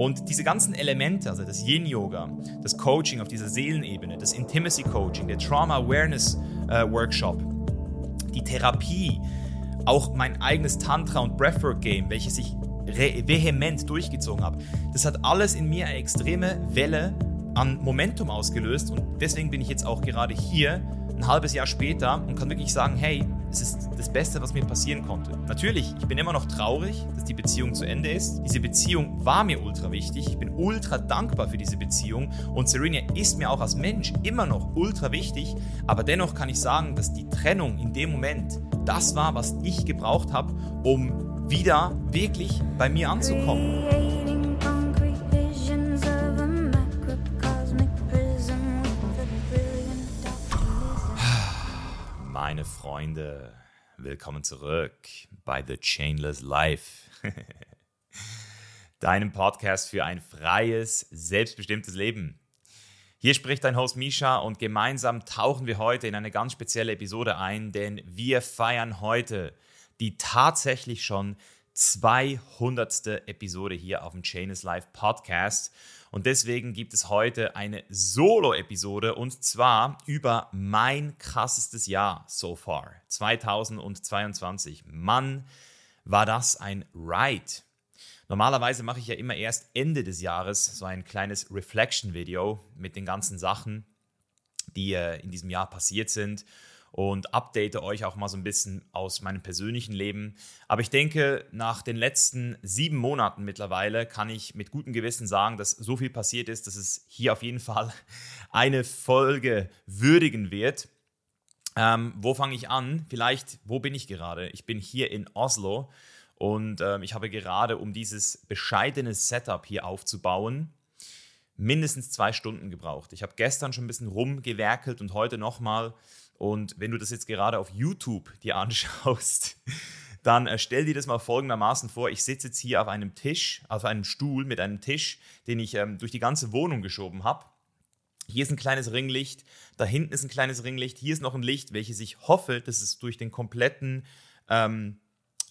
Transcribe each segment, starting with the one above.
Und diese ganzen Elemente, also das Yin-Yoga, das Coaching auf dieser Seelenebene, das Intimacy-Coaching, der Trauma-Awareness-Workshop, äh, die Therapie, auch mein eigenes Tantra- und Breathwork-Game, welches ich vehement durchgezogen habe, das hat alles in mir eine extreme Welle an Momentum ausgelöst. Und deswegen bin ich jetzt auch gerade hier, ein halbes Jahr später und kann wirklich sagen, hey, es ist das Beste, was mir passieren konnte. Natürlich, ich bin immer noch traurig, dass die Beziehung zu Ende ist. Diese Beziehung war mir ultra wichtig. Ich bin ultra dankbar für diese Beziehung und Serena ist mir auch als Mensch immer noch ultra wichtig. Aber dennoch kann ich sagen, dass die Trennung in dem Moment das war, was ich gebraucht habe, um wieder wirklich bei mir anzukommen. Meine Freunde, willkommen zurück bei The Chainless Life. Deinem Podcast für ein freies, selbstbestimmtes Leben. Hier spricht dein Host Misha und gemeinsam tauchen wir heute in eine ganz spezielle Episode ein, denn wir feiern heute die tatsächlich schon 200. Episode hier auf dem Chainless Life Podcast. Und deswegen gibt es heute eine Solo-Episode und zwar über mein krassestes Jahr so far, 2022. Mann, war das ein Ride. Normalerweise mache ich ja immer erst Ende des Jahres so ein kleines Reflection-Video mit den ganzen Sachen, die äh, in diesem Jahr passiert sind und update euch auch mal so ein bisschen aus meinem persönlichen Leben. Aber ich denke, nach den letzten sieben Monaten mittlerweile kann ich mit gutem Gewissen sagen, dass so viel passiert ist, dass es hier auf jeden Fall eine Folge würdigen wird. Ähm, wo fange ich an? Vielleicht, wo bin ich gerade? Ich bin hier in Oslo und ähm, ich habe gerade, um dieses bescheidene Setup hier aufzubauen, mindestens zwei Stunden gebraucht. Ich habe gestern schon ein bisschen rumgewerkelt und heute nochmal. Und wenn du das jetzt gerade auf YouTube dir anschaust, dann äh, stell dir das mal folgendermaßen vor. Ich sitze jetzt hier auf einem Tisch, auf einem Stuhl mit einem Tisch, den ich ähm, durch die ganze Wohnung geschoben habe. Hier ist ein kleines Ringlicht, da hinten ist ein kleines Ringlicht, hier ist noch ein Licht, welches ich hoffe, dass es durch den kompletten ähm,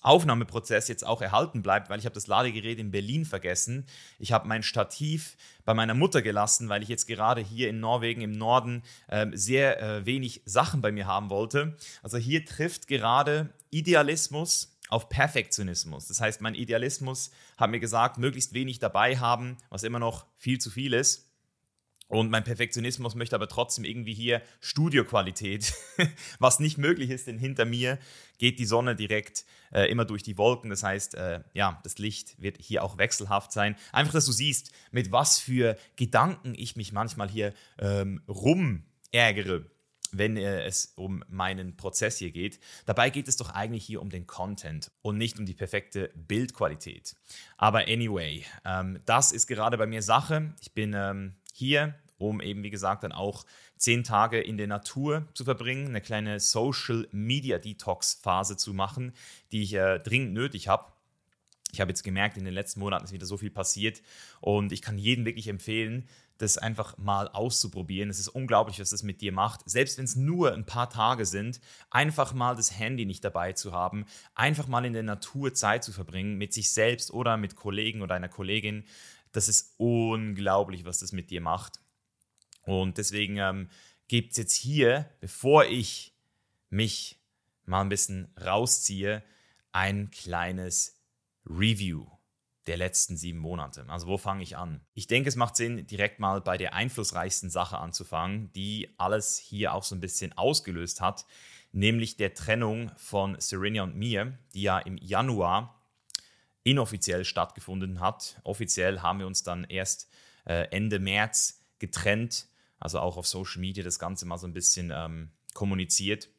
Aufnahmeprozess jetzt auch erhalten bleibt, weil ich habe das Ladegerät in Berlin vergessen. Ich habe mein Stativ bei meiner Mutter gelassen, weil ich jetzt gerade hier in Norwegen im Norden äh, sehr äh, wenig Sachen bei mir haben wollte. Also hier trifft gerade Idealismus auf Perfektionismus. Das heißt, mein Idealismus hat mir gesagt, möglichst wenig dabei haben, was immer noch viel zu viel ist. Und mein Perfektionismus möchte aber trotzdem irgendwie hier Studioqualität, was nicht möglich ist, denn hinter mir geht die Sonne direkt äh, immer durch die Wolken. Das heißt, äh, ja, das Licht wird hier auch wechselhaft sein. Einfach, dass du siehst, mit was für Gedanken ich mich manchmal hier ähm, rumärgere wenn äh, es um meinen Prozess hier geht. Dabei geht es doch eigentlich hier um den Content und nicht um die perfekte Bildqualität. Aber anyway, ähm, das ist gerade bei mir Sache. Ich bin ähm, hier, um eben, wie gesagt, dann auch zehn Tage in der Natur zu verbringen, eine kleine Social Media Detox Phase zu machen, die ich äh, dringend nötig habe. Ich habe jetzt gemerkt, in den letzten Monaten ist wieder so viel passiert und ich kann jedem wirklich empfehlen, das einfach mal auszuprobieren. Es ist unglaublich, was das mit dir macht. Selbst wenn es nur ein paar Tage sind, einfach mal das Handy nicht dabei zu haben, einfach mal in der Natur Zeit zu verbringen, mit sich selbst oder mit Kollegen oder einer Kollegin. Das ist unglaublich, was das mit dir macht. Und deswegen ähm, gibt es jetzt hier, bevor ich mich mal ein bisschen rausziehe, ein kleines Review der letzten sieben Monate. Also wo fange ich an? Ich denke, es macht Sinn, direkt mal bei der einflussreichsten Sache anzufangen, die alles hier auch so ein bisschen ausgelöst hat, nämlich der Trennung von Serena und mir, die ja im Januar inoffiziell stattgefunden hat. Offiziell haben wir uns dann erst äh, Ende März getrennt, also auch auf Social Media das Ganze mal so ein bisschen ähm, kommuniziert.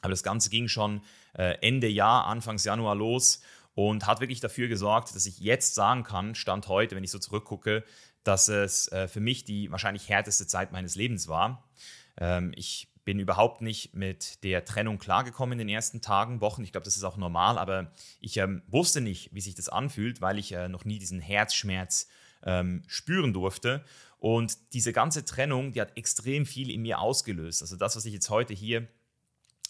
Aber das Ganze ging schon äh, Ende Jahr, Anfangs Januar los und hat wirklich dafür gesorgt, dass ich jetzt sagen kann, Stand heute, wenn ich so zurückgucke, dass es äh, für mich die wahrscheinlich härteste Zeit meines Lebens war. Ähm, ich bin überhaupt nicht mit der Trennung klargekommen in den ersten Tagen, Wochen. Ich glaube, das ist auch normal, aber ich ähm, wusste nicht, wie sich das anfühlt, weil ich äh, noch nie diesen Herzschmerz ähm, spüren durfte. Und diese ganze Trennung, die hat extrem viel in mir ausgelöst. Also das, was ich jetzt heute hier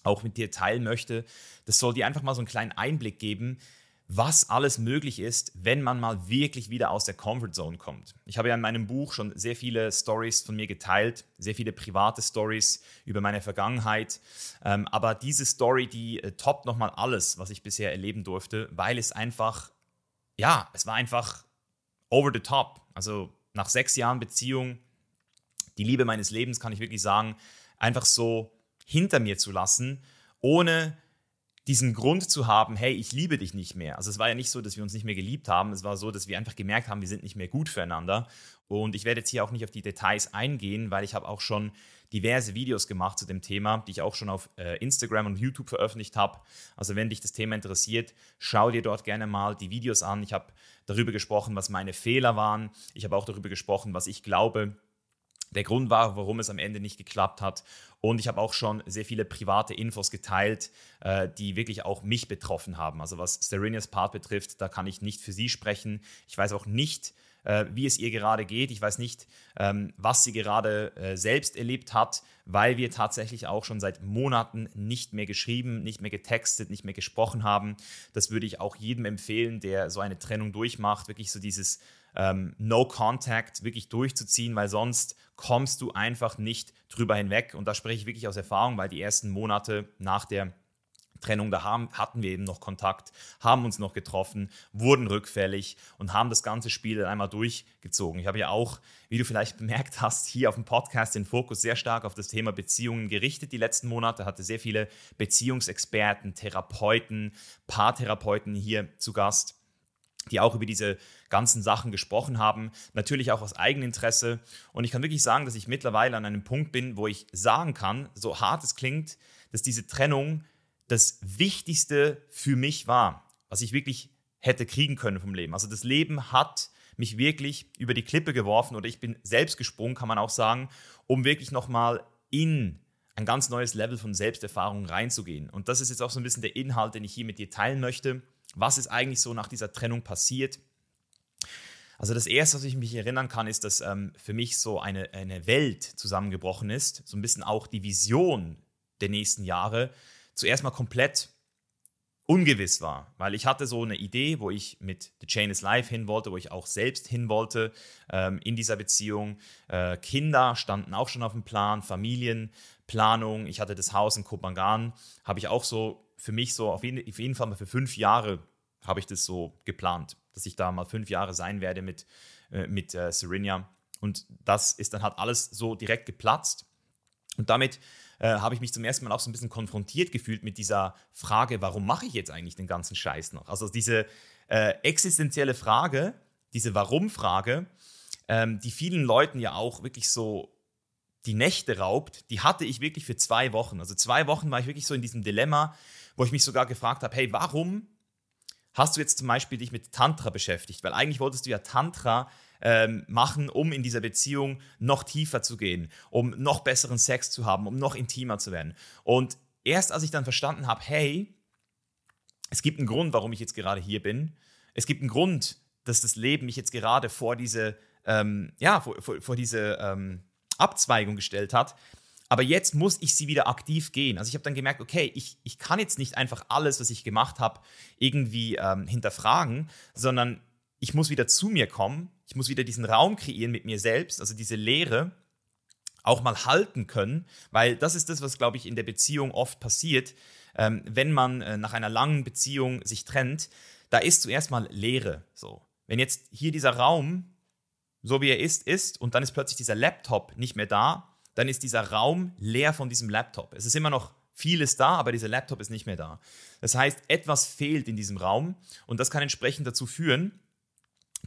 auch mit dir teilen möchte, das soll dir einfach mal so einen kleinen Einblick geben, was alles möglich ist, wenn man mal wirklich wieder aus der Comfort Zone kommt. Ich habe ja in meinem Buch schon sehr viele Stories von mir geteilt, sehr viele private Stories über meine Vergangenheit. Ähm, aber diese Story, die äh, toppt nochmal alles, was ich bisher erleben durfte, weil es einfach, ja, es war einfach over the top. Also nach sechs Jahren Beziehung, die Liebe meines Lebens, kann ich wirklich sagen, einfach so hinter mir zu lassen, ohne diesen Grund zu haben, hey, ich liebe dich nicht mehr. Also es war ja nicht so, dass wir uns nicht mehr geliebt haben, es war so, dass wir einfach gemerkt haben, wir sind nicht mehr gut füreinander. Und ich werde jetzt hier auch nicht auf die Details eingehen, weil ich habe auch schon diverse Videos gemacht zu dem Thema, die ich auch schon auf äh, Instagram und YouTube veröffentlicht habe. Also wenn dich das Thema interessiert, schau dir dort gerne mal die Videos an. Ich habe darüber gesprochen, was meine Fehler waren. Ich habe auch darüber gesprochen, was ich glaube, der Grund war, warum es am Ende nicht geklappt hat. Und ich habe auch schon sehr viele private Infos geteilt, äh, die wirklich auch mich betroffen haben. Also was Sterinias Part betrifft, da kann ich nicht für sie sprechen. Ich weiß auch nicht, äh, wie es ihr gerade geht. Ich weiß nicht, ähm, was sie gerade äh, selbst erlebt hat, weil wir tatsächlich auch schon seit Monaten nicht mehr geschrieben, nicht mehr getextet, nicht mehr gesprochen haben. Das würde ich auch jedem empfehlen, der so eine Trennung durchmacht, wirklich so dieses ähm, No Contact wirklich durchzuziehen, weil sonst kommst du einfach nicht drüber hinweg. Und da spreche ich wirklich aus Erfahrung, weil die ersten Monate nach der Trennung, da haben, hatten wir eben noch Kontakt, haben uns noch getroffen, wurden rückfällig und haben das ganze Spiel dann einmal durchgezogen. Ich habe ja auch, wie du vielleicht bemerkt hast, hier auf dem Podcast den Fokus sehr stark auf das Thema Beziehungen gerichtet die letzten Monate, hatte sehr viele Beziehungsexperten, Therapeuten, Paartherapeuten hier zu Gast die auch über diese ganzen Sachen gesprochen haben, natürlich auch aus Eigeninteresse. Und ich kann wirklich sagen, dass ich mittlerweile an einem Punkt bin, wo ich sagen kann, so hart es klingt, dass diese Trennung das Wichtigste für mich war, was ich wirklich hätte kriegen können vom Leben. Also das Leben hat mich wirklich über die Klippe geworfen oder ich bin selbst gesprungen, kann man auch sagen, um wirklich nochmal in ein ganz neues Level von Selbsterfahrung reinzugehen. Und das ist jetzt auch so ein bisschen der Inhalt, den ich hier mit dir teilen möchte was ist eigentlich so nach dieser Trennung passiert. Also das Erste, was ich mich erinnern kann, ist, dass ähm, für mich so eine, eine Welt zusammengebrochen ist, so ein bisschen auch die Vision der nächsten Jahre zuerst mal komplett ungewiss war, weil ich hatte so eine Idee, wo ich mit The Chain is Life hin wollte, wo ich auch selbst hin wollte ähm, in dieser Beziehung. Äh, Kinder standen auch schon auf dem Plan, Familienplanung. Ich hatte das Haus in Kopangan, habe ich auch so für mich so auf jeden, auf jeden Fall mal für fünf Jahre habe ich das so geplant, dass ich da mal fünf Jahre sein werde mit, äh, mit äh, Serenia. Und das ist dann halt alles so direkt geplatzt. Und damit äh, habe ich mich zum ersten Mal auch so ein bisschen konfrontiert gefühlt mit dieser Frage, warum mache ich jetzt eigentlich den ganzen Scheiß noch? Also diese äh, existenzielle Frage, diese Warum-Frage, ähm, die vielen Leuten ja auch wirklich so die Nächte raubt, die hatte ich wirklich für zwei Wochen. Also zwei Wochen war ich wirklich so in diesem Dilemma, wo ich mich sogar gefragt habe, hey, warum hast du jetzt zum Beispiel dich mit Tantra beschäftigt? Weil eigentlich wolltest du ja Tantra ähm, machen, um in dieser Beziehung noch tiefer zu gehen, um noch besseren Sex zu haben, um noch intimer zu werden. Und erst als ich dann verstanden habe, hey, es gibt einen Grund, warum ich jetzt gerade hier bin. Es gibt einen Grund, dass das Leben mich jetzt gerade vor diese, ähm, ja, vor, vor, vor diese ähm, Abzweigung gestellt hat. Aber jetzt muss ich sie wieder aktiv gehen. Also ich habe dann gemerkt, okay, ich, ich kann jetzt nicht einfach alles, was ich gemacht habe, irgendwie ähm, hinterfragen, sondern ich muss wieder zu mir kommen. Ich muss wieder diesen Raum kreieren mit mir selbst, also diese Lehre auch mal halten können, weil das ist das, was, glaube ich, in der Beziehung oft passiert, ähm, wenn man äh, nach einer langen Beziehung sich trennt. Da ist zuerst mal Leere. So. Wenn jetzt hier dieser Raum, so wie er ist, ist und dann ist plötzlich dieser Laptop nicht mehr da, dann ist dieser Raum leer von diesem Laptop. Es ist immer noch vieles da, aber dieser Laptop ist nicht mehr da. Das heißt, etwas fehlt in diesem Raum und das kann entsprechend dazu führen,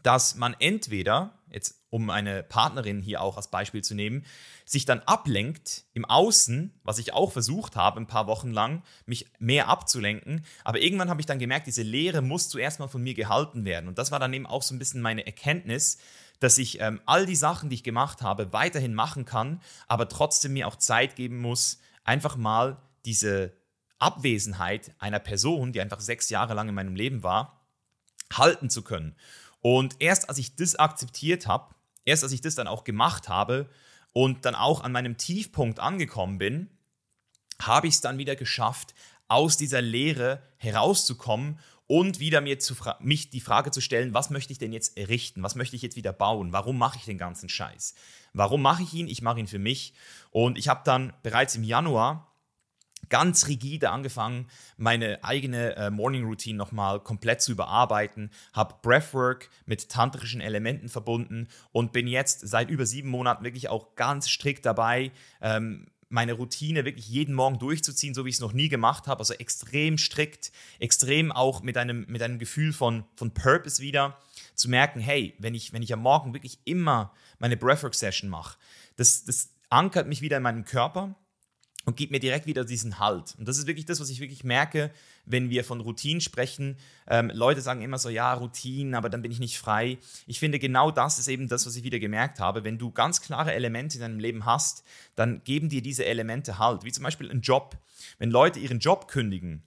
dass man entweder, jetzt um eine Partnerin hier auch als Beispiel zu nehmen, sich dann ablenkt im Außen, was ich auch versucht habe, ein paar Wochen lang, mich mehr abzulenken. Aber irgendwann habe ich dann gemerkt, diese Lehre muss zuerst mal von mir gehalten werden. Und das war dann eben auch so ein bisschen meine Erkenntnis, dass ich ähm, all die Sachen, die ich gemacht habe, weiterhin machen kann, aber trotzdem mir auch Zeit geben muss, einfach mal diese Abwesenheit einer Person, die einfach sechs Jahre lang in meinem Leben war, halten zu können. Und erst als ich das akzeptiert habe, erst als ich das dann auch gemacht habe und dann auch an meinem Tiefpunkt angekommen bin, habe ich es dann wieder geschafft, aus dieser Leere herauszukommen und wieder mir zu mich die Frage zu stellen, was möchte ich denn jetzt errichten? Was möchte ich jetzt wieder bauen? Warum mache ich den ganzen Scheiß? Warum mache ich ihn? Ich mache ihn für mich. Und ich habe dann bereits im Januar ganz rigide angefangen, meine eigene äh, Morning Routine nochmal komplett zu überarbeiten, habe Breathwork mit tantrischen Elementen verbunden und bin jetzt seit über sieben Monaten wirklich auch ganz strikt dabei, ähm, meine Routine wirklich jeden Morgen durchzuziehen, so wie ich es noch nie gemacht habe. Also extrem strikt, extrem auch mit einem, mit einem Gefühl von, von Purpose wieder. Zu merken, hey, wenn ich, wenn ich am Morgen wirklich immer meine Breathwork-Session mache, das, das ankert mich wieder in meinem Körper und gibt mir direkt wieder diesen Halt. Und das ist wirklich das, was ich wirklich merke, wenn wir von Routinen sprechen. Ähm, Leute sagen immer so, ja, Routinen, aber dann bin ich nicht frei. Ich finde, genau das ist eben das, was ich wieder gemerkt habe. Wenn du ganz klare Elemente in deinem Leben hast, dann geben dir diese Elemente Halt. Wie zum Beispiel ein Job. Wenn Leute ihren Job kündigen,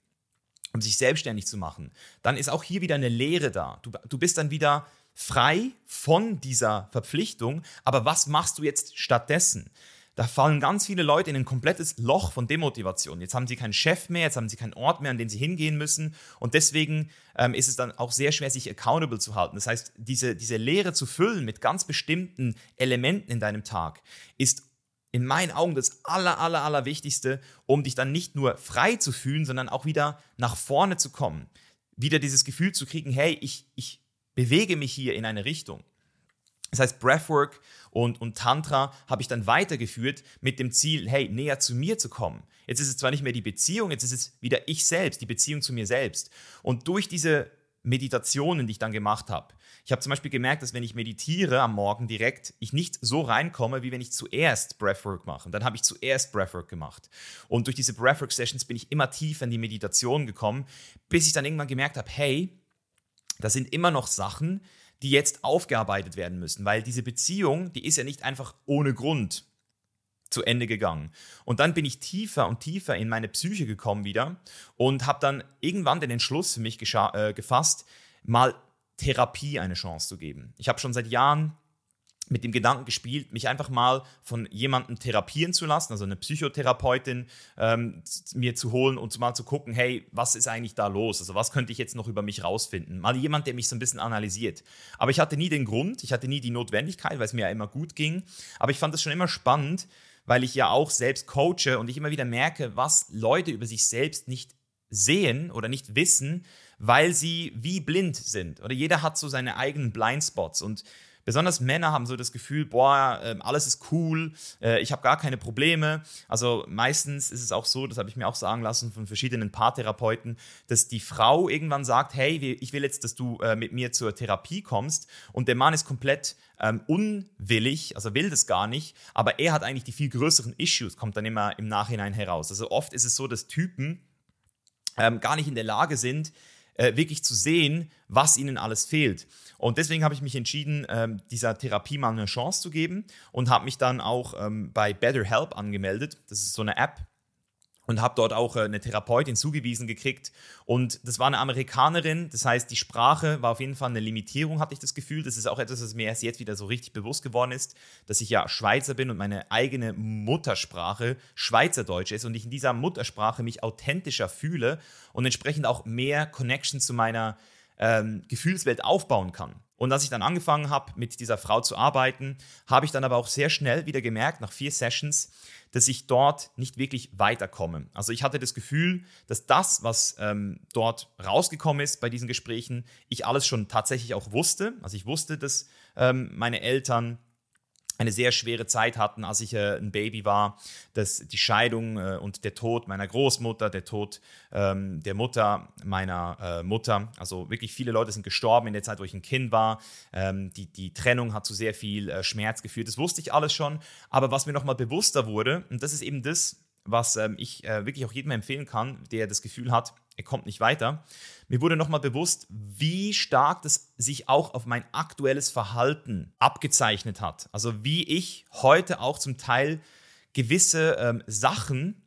um sich selbstständig zu machen, dann ist auch hier wieder eine Lehre da. Du, du bist dann wieder frei von dieser Verpflichtung, aber was machst du jetzt stattdessen? Da fallen ganz viele Leute in ein komplettes Loch von Demotivation. Jetzt haben sie keinen Chef mehr, jetzt haben sie keinen Ort mehr, an den sie hingehen müssen. Und deswegen ähm, ist es dann auch sehr schwer, sich accountable zu halten. Das heißt, diese, diese Lehre zu füllen mit ganz bestimmten Elementen in deinem Tag ist in meinen Augen das aller, aller, aller Wichtigste, um dich dann nicht nur frei zu fühlen, sondern auch wieder nach vorne zu kommen. Wieder dieses Gefühl zu kriegen, hey, ich, ich bewege mich hier in eine Richtung. Das heißt, Breathwork und, und Tantra habe ich dann weitergeführt mit dem Ziel, hey, näher zu mir zu kommen. Jetzt ist es zwar nicht mehr die Beziehung, jetzt ist es wieder ich selbst, die Beziehung zu mir selbst. Und durch diese Meditationen, die ich dann gemacht habe, ich habe zum Beispiel gemerkt, dass wenn ich meditiere am Morgen direkt, ich nicht so reinkomme, wie wenn ich zuerst Breathwork mache. Und dann habe ich zuerst Breathwork gemacht. Und durch diese Breathwork-Sessions bin ich immer tiefer in die Meditation gekommen, bis ich dann irgendwann gemerkt habe, hey, da sind immer noch Sachen, die jetzt aufgearbeitet werden müssen, weil diese Beziehung, die ist ja nicht einfach ohne Grund zu Ende gegangen. Und dann bin ich tiefer und tiefer in meine Psyche gekommen wieder und habe dann irgendwann den Entschluss für mich äh, gefasst, mal Therapie eine Chance zu geben. Ich habe schon seit Jahren mit dem Gedanken gespielt, mich einfach mal von jemandem therapieren zu lassen, also eine Psychotherapeutin ähm, mir zu holen und mal zu gucken, hey, was ist eigentlich da los? Also was könnte ich jetzt noch über mich rausfinden? Mal jemand, der mich so ein bisschen analysiert. Aber ich hatte nie den Grund, ich hatte nie die Notwendigkeit, weil es mir ja immer gut ging. Aber ich fand es schon immer spannend, weil ich ja auch selbst coache und ich immer wieder merke, was Leute über sich selbst nicht sehen oder nicht wissen, weil sie wie blind sind. Oder jeder hat so seine eigenen Blindspots und Besonders Männer haben so das Gefühl, boah, ähm, alles ist cool, äh, ich habe gar keine Probleme. Also meistens ist es auch so, das habe ich mir auch sagen lassen von verschiedenen Paartherapeuten, dass die Frau irgendwann sagt, hey, ich will jetzt, dass du äh, mit mir zur Therapie kommst und der Mann ist komplett ähm, unwillig, also will das gar nicht, aber er hat eigentlich die viel größeren Issues, kommt dann immer im Nachhinein heraus. Also oft ist es so, dass Typen ähm, gar nicht in der Lage sind, äh, wirklich zu sehen, was ihnen alles fehlt. Und deswegen habe ich mich entschieden, ähm, dieser Therapie mal eine Chance zu geben und habe mich dann auch ähm, bei BetterHelp angemeldet. Das ist so eine App, und habe dort auch äh, eine Therapeutin zugewiesen gekriegt. Und das war eine Amerikanerin, das heißt, die Sprache war auf jeden Fall eine Limitierung, hatte ich das Gefühl. Das ist auch etwas, was mir erst jetzt wieder so richtig bewusst geworden ist, dass ich ja Schweizer bin und meine eigene Muttersprache Schweizerdeutsch ist und ich in dieser Muttersprache mich authentischer fühle und entsprechend auch mehr Connection zu meiner ähm, Gefühlswelt aufbauen kann. Und als ich dann angefangen habe, mit dieser Frau zu arbeiten, habe ich dann aber auch sehr schnell wieder gemerkt, nach vier Sessions, dass ich dort nicht wirklich weiterkomme. Also ich hatte das Gefühl, dass das, was ähm, dort rausgekommen ist bei diesen Gesprächen, ich alles schon tatsächlich auch wusste. Also ich wusste, dass ähm, meine Eltern eine sehr schwere Zeit hatten, als ich äh, ein Baby war, dass die Scheidung äh, und der Tod meiner Großmutter, der Tod ähm, der Mutter meiner äh, Mutter, also wirklich viele Leute sind gestorben in der Zeit, wo ich ein Kind war. Ähm, die, die Trennung hat zu sehr viel äh, Schmerz geführt. Das wusste ich alles schon. Aber was mir nochmal bewusster wurde, und das ist eben das, was ähm, ich äh, wirklich auch jedem empfehlen kann, der das Gefühl hat, er kommt nicht weiter. Mir wurde nochmal bewusst, wie stark das sich auch auf mein aktuelles Verhalten abgezeichnet hat. Also wie ich heute auch zum Teil gewisse ähm, Sachen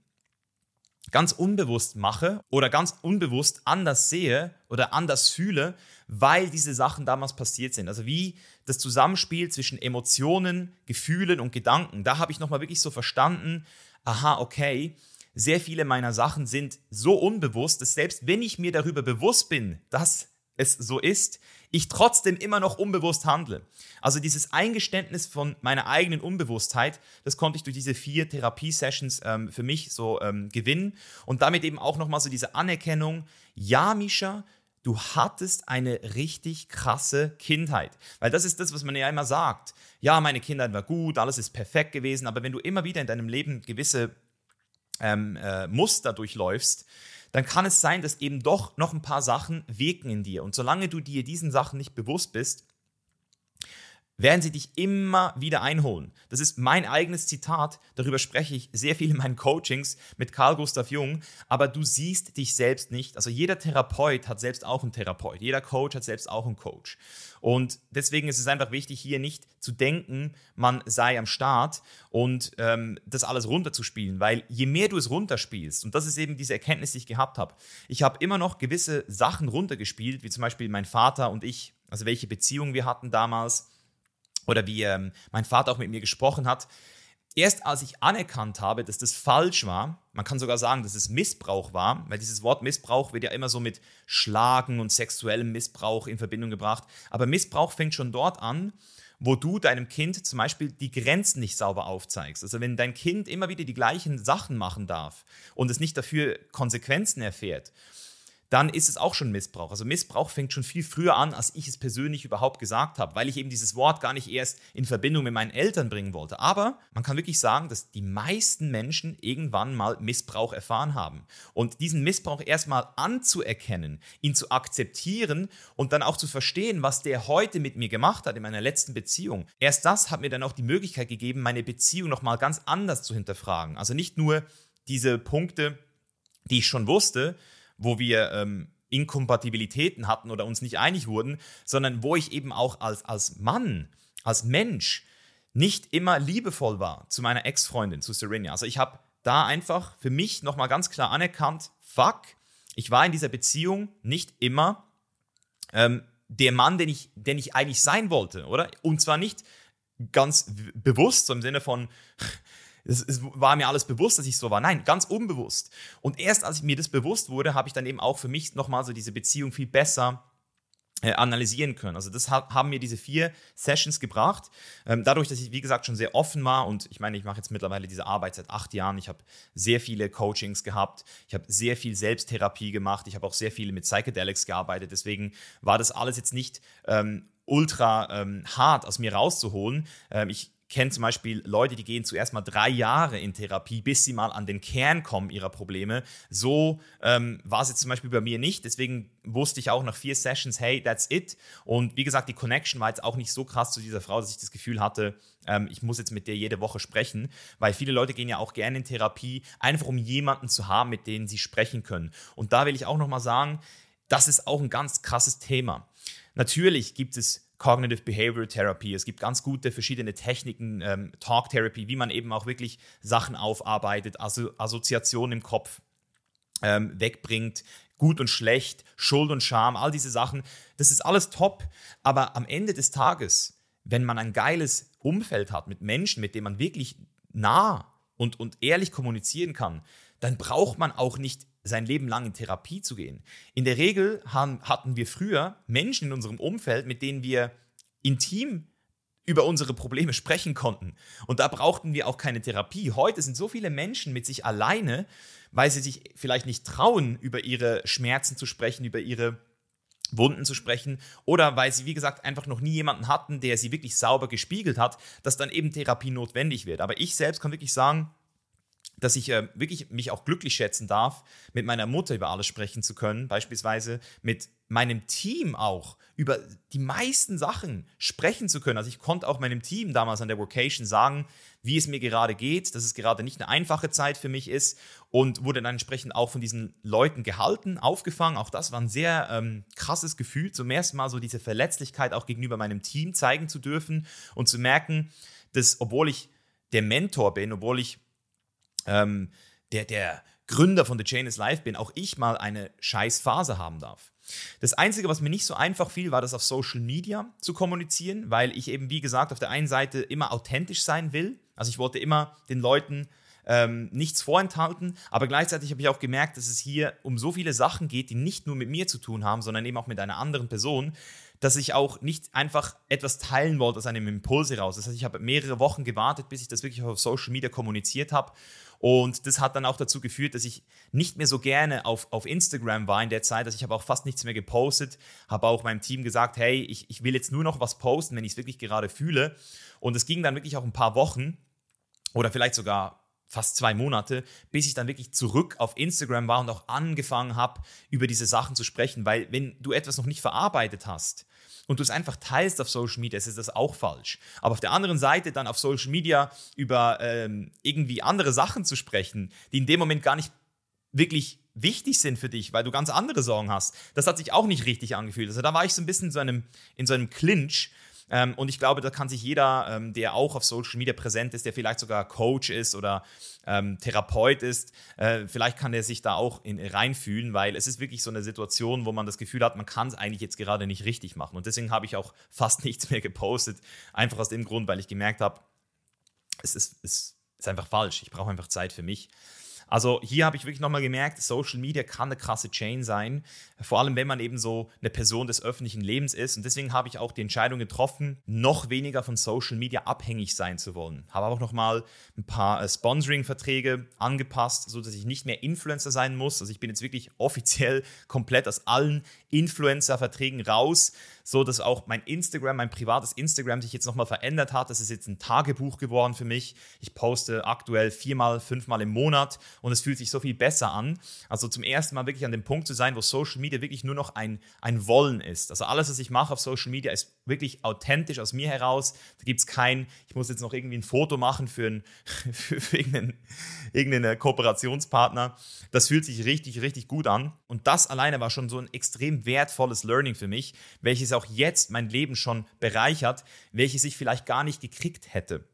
ganz unbewusst mache oder ganz unbewusst anders sehe oder anders fühle, weil diese Sachen damals passiert sind. Also wie das Zusammenspiel zwischen Emotionen, Gefühlen und Gedanken. Da habe ich nochmal wirklich so verstanden, aha, okay, sehr viele meiner Sachen sind so unbewusst, dass selbst wenn ich mir darüber bewusst bin, dass es so ist, ich trotzdem immer noch unbewusst handle. Also dieses Eingeständnis von meiner eigenen Unbewusstheit, das konnte ich durch diese vier Therapiesessions ähm, für mich so ähm, gewinnen und damit eben auch nochmal so diese Anerkennung, ja, Misha, du hattest eine richtig krasse Kindheit. Weil das ist das, was man ja immer sagt. Ja, meine Kindheit war gut, alles ist perfekt gewesen, aber wenn du immer wieder in deinem Leben gewisse ähm, äh, Muster durchläufst, dann kann es sein, dass eben doch noch ein paar Sachen wirken in dir. Und solange du dir diesen Sachen nicht bewusst bist, werden sie dich immer wieder einholen. Das ist mein eigenes Zitat, darüber spreche ich sehr viel in meinen Coachings mit Carl Gustav Jung, aber du siehst dich selbst nicht. Also jeder Therapeut hat selbst auch einen Therapeut, jeder Coach hat selbst auch einen Coach. Und deswegen ist es einfach wichtig, hier nicht zu denken, man sei am Start und ähm, das alles runterzuspielen, weil je mehr du es runterspielst, und das ist eben diese Erkenntnis, die ich gehabt habe, ich habe immer noch gewisse Sachen runtergespielt, wie zum Beispiel mein Vater und ich, also welche Beziehungen wir hatten damals, oder wie ähm, mein Vater auch mit mir gesprochen hat. Erst als ich anerkannt habe, dass das falsch war, man kann sogar sagen, dass es Missbrauch war, weil dieses Wort Missbrauch wird ja immer so mit Schlagen und sexuellem Missbrauch in Verbindung gebracht. Aber Missbrauch fängt schon dort an, wo du deinem Kind zum Beispiel die Grenzen nicht sauber aufzeigst. Also wenn dein Kind immer wieder die gleichen Sachen machen darf und es nicht dafür Konsequenzen erfährt dann ist es auch schon Missbrauch. Also Missbrauch fängt schon viel früher an, als ich es persönlich überhaupt gesagt habe, weil ich eben dieses Wort gar nicht erst in Verbindung mit meinen Eltern bringen wollte. Aber man kann wirklich sagen, dass die meisten Menschen irgendwann mal Missbrauch erfahren haben. Und diesen Missbrauch erstmal anzuerkennen, ihn zu akzeptieren und dann auch zu verstehen, was der heute mit mir gemacht hat in meiner letzten Beziehung. Erst das hat mir dann auch die Möglichkeit gegeben, meine Beziehung nochmal ganz anders zu hinterfragen. Also nicht nur diese Punkte, die ich schon wusste, wo wir ähm, Inkompatibilitäten hatten oder uns nicht einig wurden, sondern wo ich eben auch als, als Mann, als Mensch nicht immer liebevoll war zu meiner Ex-Freundin, zu Serena. Also ich habe da einfach für mich nochmal ganz klar anerkannt, fuck, ich war in dieser Beziehung nicht immer ähm, der Mann, den ich, den ich eigentlich sein wollte, oder? Und zwar nicht ganz bewusst, so im Sinne von, es, es, war mir alles bewusst, dass ich so war. Nein, ganz unbewusst. Und erst als mir das bewusst wurde, habe ich dann eben auch für mich nochmal so diese Beziehung viel besser äh, analysieren können. Also das haben mir diese vier Sessions gebracht. Ähm, dadurch, dass ich, wie gesagt, schon sehr offen war und ich meine, ich mache jetzt mittlerweile diese Arbeit seit acht Jahren. Ich habe sehr viele Coachings gehabt. Ich habe sehr viel Selbsttherapie gemacht. Ich habe auch sehr viele mit Psychedelics gearbeitet. Deswegen war das alles jetzt nicht ähm, ultra ähm, hart aus mir rauszuholen. Ähm, ich kenne zum Beispiel Leute, die gehen zuerst mal drei Jahre in Therapie, bis sie mal an den Kern kommen ihrer Probleme. So ähm, war es jetzt zum Beispiel bei mir nicht. Deswegen wusste ich auch nach vier Sessions, hey, that's it. Und wie gesagt, die Connection war jetzt auch nicht so krass zu dieser Frau, dass ich das Gefühl hatte, ähm, ich muss jetzt mit der jede Woche sprechen, weil viele Leute gehen ja auch gerne in Therapie, einfach um jemanden zu haben, mit dem sie sprechen können. Und da will ich auch nochmal sagen, das ist auch ein ganz krasses Thema. Natürlich gibt es Cognitive Behavioral Therapy. Es gibt ganz gute verschiedene Techniken, ähm, Talk Therapy, wie man eben auch wirklich Sachen aufarbeitet, also Assoziationen im Kopf ähm, wegbringt, gut und schlecht, Schuld und Scham, all diese Sachen. Das ist alles top, aber am Ende des Tages, wenn man ein geiles Umfeld hat mit Menschen, mit denen man wirklich nah und, und ehrlich kommunizieren kann, dann braucht man auch nicht sein Leben lang in Therapie zu gehen. In der Regel haben, hatten wir früher Menschen in unserem Umfeld, mit denen wir intim über unsere Probleme sprechen konnten. Und da brauchten wir auch keine Therapie. Heute sind so viele Menschen mit sich alleine, weil sie sich vielleicht nicht trauen, über ihre Schmerzen zu sprechen, über ihre Wunden zu sprechen oder weil sie, wie gesagt, einfach noch nie jemanden hatten, der sie wirklich sauber gespiegelt hat, dass dann eben Therapie notwendig wird. Aber ich selbst kann wirklich sagen, dass ich äh, wirklich mich auch glücklich schätzen darf, mit meiner Mutter über alles sprechen zu können, beispielsweise mit meinem Team auch über die meisten Sachen sprechen zu können. Also ich konnte auch meinem Team damals an der Vocation sagen, wie es mir gerade geht, dass es gerade nicht eine einfache Zeit für mich ist und wurde dann entsprechend auch von diesen Leuten gehalten, aufgefangen. Auch das war ein sehr ähm, krasses Gefühl, zum ersten Mal so diese Verletzlichkeit auch gegenüber meinem Team zeigen zu dürfen und zu merken, dass obwohl ich der Mentor bin, obwohl ich ähm, der, der Gründer von The Chain is Life bin, auch ich mal eine scheiß Phase haben darf. Das Einzige, was mir nicht so einfach fiel, war das auf Social Media zu kommunizieren, weil ich eben, wie gesagt, auf der einen Seite immer authentisch sein will. Also ich wollte immer den Leuten ähm, nichts vorenthalten, aber gleichzeitig habe ich auch gemerkt, dass es hier um so viele Sachen geht, die nicht nur mit mir zu tun haben, sondern eben auch mit einer anderen Person, dass ich auch nicht einfach etwas teilen wollte aus einem Impuls heraus. Das heißt, ich habe mehrere Wochen gewartet, bis ich das wirklich auf Social Media kommuniziert habe. Und das hat dann auch dazu geführt, dass ich nicht mehr so gerne auf, auf Instagram war in der Zeit. Also ich habe auch fast nichts mehr gepostet, habe auch meinem Team gesagt, hey, ich, ich will jetzt nur noch was posten, wenn ich es wirklich gerade fühle. Und es ging dann wirklich auch ein paar Wochen oder vielleicht sogar fast zwei Monate, bis ich dann wirklich zurück auf Instagram war und auch angefangen habe, über diese Sachen zu sprechen. Weil wenn du etwas noch nicht verarbeitet hast, und du es einfach teilst auf Social Media, ist das auch falsch. Aber auf der anderen Seite dann auf Social Media über ähm, irgendwie andere Sachen zu sprechen, die in dem Moment gar nicht wirklich wichtig sind für dich, weil du ganz andere Sorgen hast, das hat sich auch nicht richtig angefühlt. Also da war ich so ein bisschen in so einem, in so einem Clinch, ähm, und ich glaube, da kann sich jeder, ähm, der auch auf Social Media präsent ist, der vielleicht sogar Coach ist oder ähm, Therapeut ist, äh, vielleicht kann der sich da auch in, reinfühlen, weil es ist wirklich so eine Situation, wo man das Gefühl hat, man kann es eigentlich jetzt gerade nicht richtig machen. Und deswegen habe ich auch fast nichts mehr gepostet, einfach aus dem Grund, weil ich gemerkt habe, es ist, es ist einfach falsch. Ich brauche einfach Zeit für mich. Also hier habe ich wirklich nochmal gemerkt, Social Media kann eine krasse Chain sein, vor allem wenn man eben so eine Person des öffentlichen Lebens ist. Und deswegen habe ich auch die Entscheidung getroffen, noch weniger von Social Media abhängig sein zu wollen. Habe auch nochmal ein paar äh, Sponsoring-Verträge angepasst, sodass ich nicht mehr Influencer sein muss. Also ich bin jetzt wirklich offiziell komplett aus allen Influencer-Verträgen raus so dass auch mein Instagram, mein privates Instagram sich jetzt nochmal verändert hat. Das ist jetzt ein Tagebuch geworden für mich. Ich poste aktuell viermal, fünfmal im Monat und es fühlt sich so viel besser an. Also zum ersten Mal wirklich an dem Punkt zu sein, wo Social Media wirklich nur noch ein, ein Wollen ist. Also alles, was ich mache auf Social Media, ist wirklich authentisch aus mir heraus. Da gibt es kein, ich muss jetzt noch irgendwie ein Foto machen für, ein, für, für irgendeinen, irgendeinen Kooperationspartner. Das fühlt sich richtig, richtig gut an. Und das alleine war schon so ein extrem wertvolles Learning für mich, welches auch jetzt mein Leben schon bereichert, welches ich vielleicht gar nicht gekriegt hätte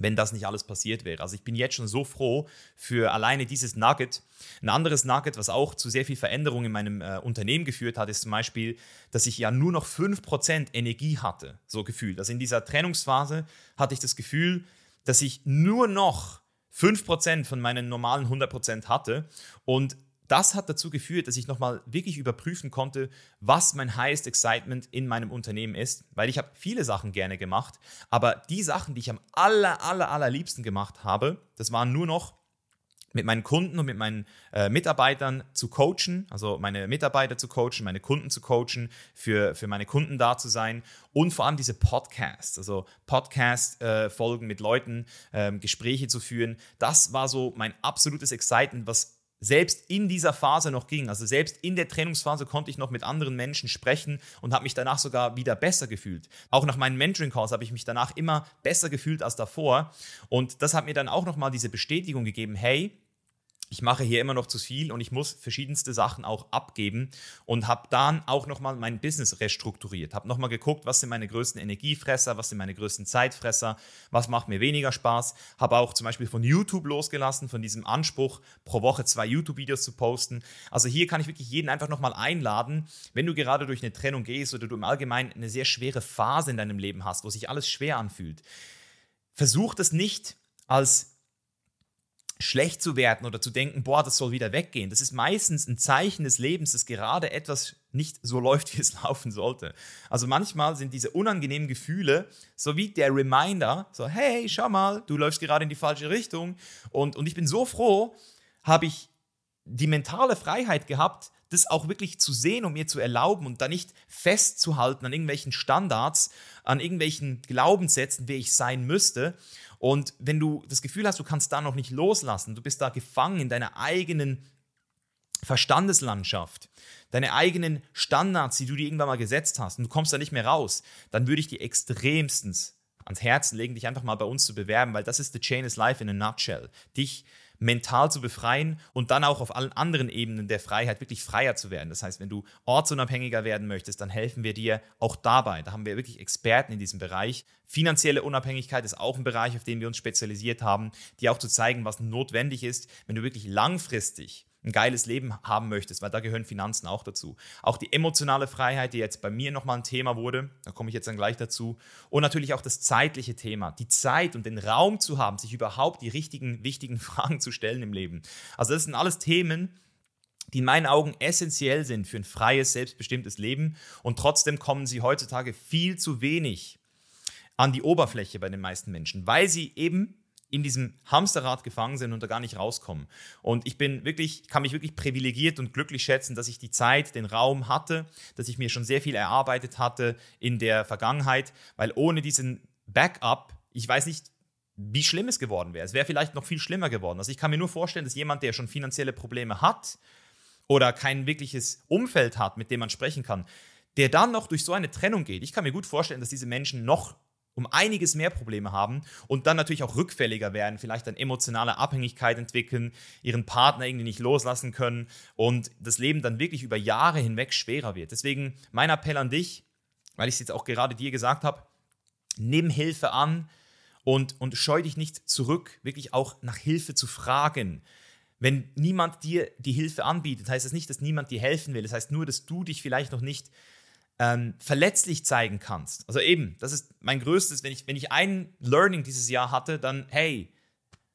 wenn das nicht alles passiert wäre. Also ich bin jetzt schon so froh für alleine dieses Nugget. Ein anderes Nugget, was auch zu sehr viel Veränderung in meinem äh, Unternehmen geführt hat, ist zum Beispiel, dass ich ja nur noch 5% Energie hatte, so gefühlt. Also in dieser Trennungsphase hatte ich das Gefühl, dass ich nur noch 5% von meinen normalen 100% hatte und das hat dazu geführt, dass ich nochmal wirklich überprüfen konnte, was mein Highest Excitement in meinem Unternehmen ist, weil ich habe viele Sachen gerne gemacht, aber die Sachen, die ich am aller, aller, allerliebsten gemacht habe, das waren nur noch mit meinen Kunden und mit meinen äh, Mitarbeitern zu coachen, also meine Mitarbeiter zu coachen, meine Kunden zu coachen, für, für meine Kunden da zu sein und vor allem diese Podcasts, also Podcast-Folgen äh, mit Leuten, äh, Gespräche zu führen. Das war so mein absolutes Excitement, was selbst in dieser Phase noch ging. Also selbst in der Trainingsphase konnte ich noch mit anderen Menschen sprechen und habe mich danach sogar wieder besser gefühlt. Auch nach meinen Mentoring-Calls habe ich mich danach immer besser gefühlt als davor. Und das hat mir dann auch nochmal diese Bestätigung gegeben, hey, ich mache hier immer noch zu viel und ich muss verschiedenste Sachen auch abgeben und habe dann auch nochmal mein Business restrukturiert. Habe nochmal geguckt, was sind meine größten Energiefresser, was sind meine größten Zeitfresser, was macht mir weniger Spaß. Habe auch zum Beispiel von YouTube losgelassen, von diesem Anspruch, pro Woche zwei YouTube-Videos zu posten. Also hier kann ich wirklich jeden einfach nochmal einladen, wenn du gerade durch eine Trennung gehst oder du im Allgemeinen eine sehr schwere Phase in deinem Leben hast, wo sich alles schwer anfühlt. Versuch das nicht als schlecht zu werden oder zu denken, boah, das soll wieder weggehen. Das ist meistens ein Zeichen des Lebens, dass gerade etwas nicht so läuft, wie es laufen sollte. Also manchmal sind diese unangenehmen Gefühle so wie der Reminder, so hey, schau mal, du läufst gerade in die falsche Richtung. Und, und ich bin so froh, habe ich die mentale Freiheit gehabt, das auch wirklich zu sehen und mir zu erlauben und da nicht festzuhalten an irgendwelchen Standards, an irgendwelchen Glaubenssätzen, wie ich sein müsste. Und wenn du das Gefühl hast, du kannst da noch nicht loslassen, du bist da gefangen in deiner eigenen Verstandeslandschaft, deine eigenen Standards, die du dir irgendwann mal gesetzt hast und du kommst da nicht mehr raus, dann würde ich dir extremstens ans Herzen legen, dich einfach mal bei uns zu bewerben, weil das ist the chain is life in a nutshell. Dich mental zu befreien und dann auch auf allen anderen Ebenen der Freiheit wirklich freier zu werden. Das heißt, wenn du ortsunabhängiger werden möchtest, dann helfen wir dir auch dabei. Da haben wir wirklich Experten in diesem Bereich. Finanzielle Unabhängigkeit ist auch ein Bereich, auf den wir uns spezialisiert haben, die auch zu zeigen, was notwendig ist, wenn du wirklich langfristig ein geiles Leben haben möchtest, weil da gehören Finanzen auch dazu. Auch die emotionale Freiheit, die jetzt bei mir nochmal ein Thema wurde, da komme ich jetzt dann gleich dazu. Und natürlich auch das zeitliche Thema, die Zeit und den Raum zu haben, sich überhaupt die richtigen, wichtigen Fragen zu stellen im Leben. Also das sind alles Themen, die in meinen Augen essentiell sind für ein freies, selbstbestimmtes Leben. Und trotzdem kommen sie heutzutage viel zu wenig an die Oberfläche bei den meisten Menschen, weil sie eben in diesem Hamsterrad gefangen sind und da gar nicht rauskommen. Und ich bin wirklich, kann mich wirklich privilegiert und glücklich schätzen, dass ich die Zeit, den Raum hatte, dass ich mir schon sehr viel erarbeitet hatte in der Vergangenheit, weil ohne diesen Backup, ich weiß nicht, wie schlimm es geworden wäre. Es wäre vielleicht noch viel schlimmer geworden. Also ich kann mir nur vorstellen, dass jemand, der schon finanzielle Probleme hat oder kein wirkliches Umfeld hat, mit dem man sprechen kann, der dann noch durch so eine Trennung geht. Ich kann mir gut vorstellen, dass diese Menschen noch um einiges mehr Probleme haben und dann natürlich auch rückfälliger werden, vielleicht dann emotionale Abhängigkeit entwickeln, ihren Partner irgendwie nicht loslassen können und das Leben dann wirklich über Jahre hinweg schwerer wird. Deswegen mein Appell an dich, weil ich es jetzt auch gerade dir gesagt habe, nimm Hilfe an und, und scheu dich nicht zurück, wirklich auch nach Hilfe zu fragen. Wenn niemand dir die Hilfe anbietet, heißt das nicht, dass niemand dir helfen will. Das heißt nur, dass du dich vielleicht noch nicht ähm, verletzlich zeigen kannst. Also eben, das ist mein größtes, wenn ich, wenn ich ein Learning dieses Jahr hatte, dann hey,